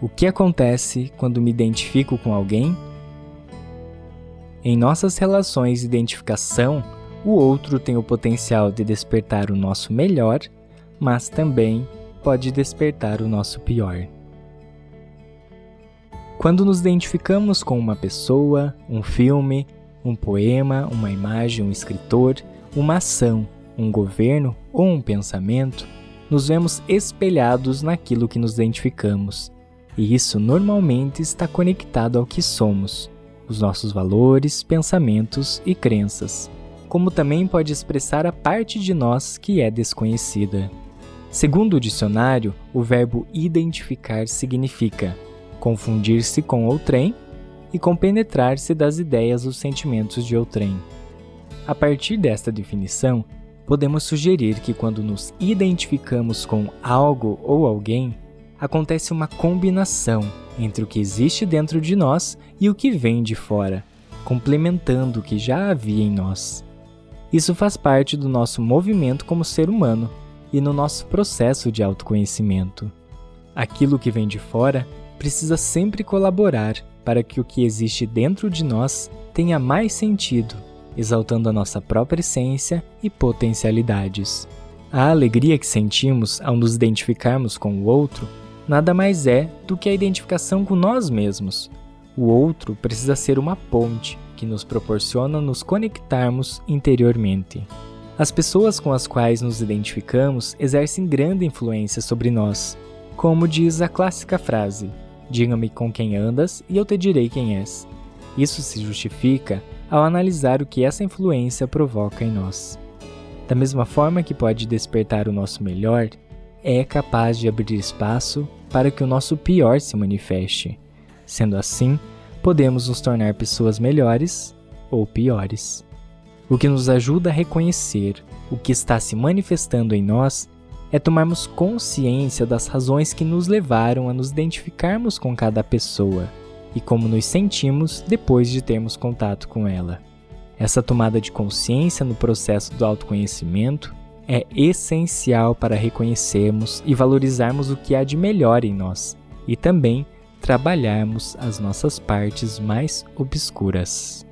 O que acontece quando me identifico com alguém? Em nossas relações de identificação, o outro tem o potencial de despertar o nosso melhor, mas também pode despertar o nosso pior. Quando nos identificamos com uma pessoa, um filme, um poema, uma imagem, um escritor, uma ação, um governo ou um pensamento, nos vemos espelhados naquilo que nos identificamos. E isso normalmente está conectado ao que somos, os nossos valores, pensamentos e crenças, como também pode expressar a parte de nós que é desconhecida. Segundo o dicionário, o verbo identificar significa confundir-se com outrem e compenetrar-se das ideias ou sentimentos de outrem. A partir desta definição, podemos sugerir que quando nos identificamos com algo ou alguém, acontece uma combinação entre o que existe dentro de nós e o que vem de fora, complementando o que já havia em nós. Isso faz parte do nosso movimento como ser humano e no nosso processo de autoconhecimento. Aquilo que vem de fora precisa sempre colaborar para que o que existe dentro de nós tenha mais sentido, exaltando a nossa própria essência e potencialidades. A alegria que sentimos ao nos identificarmos com o outro nada mais é do que a identificação com nós mesmos. O outro precisa ser uma ponte que nos proporciona nos conectarmos interiormente. As pessoas com as quais nos identificamos exercem grande influência sobre nós, como diz a clássica frase: Diga-me com quem andas e eu te direi quem és. Isso se justifica ao analisar o que essa influência provoca em nós. Da mesma forma que pode despertar o nosso melhor, é capaz de abrir espaço para que o nosso pior se manifeste. Sendo assim, podemos nos tornar pessoas melhores ou piores. O que nos ajuda a reconhecer o que está se manifestando em nós é tomarmos consciência das razões que nos levaram a nos identificarmos com cada pessoa e como nos sentimos depois de termos contato com ela. Essa tomada de consciência no processo do autoconhecimento é essencial para reconhecermos e valorizarmos o que há de melhor em nós e também trabalharmos as nossas partes mais obscuras.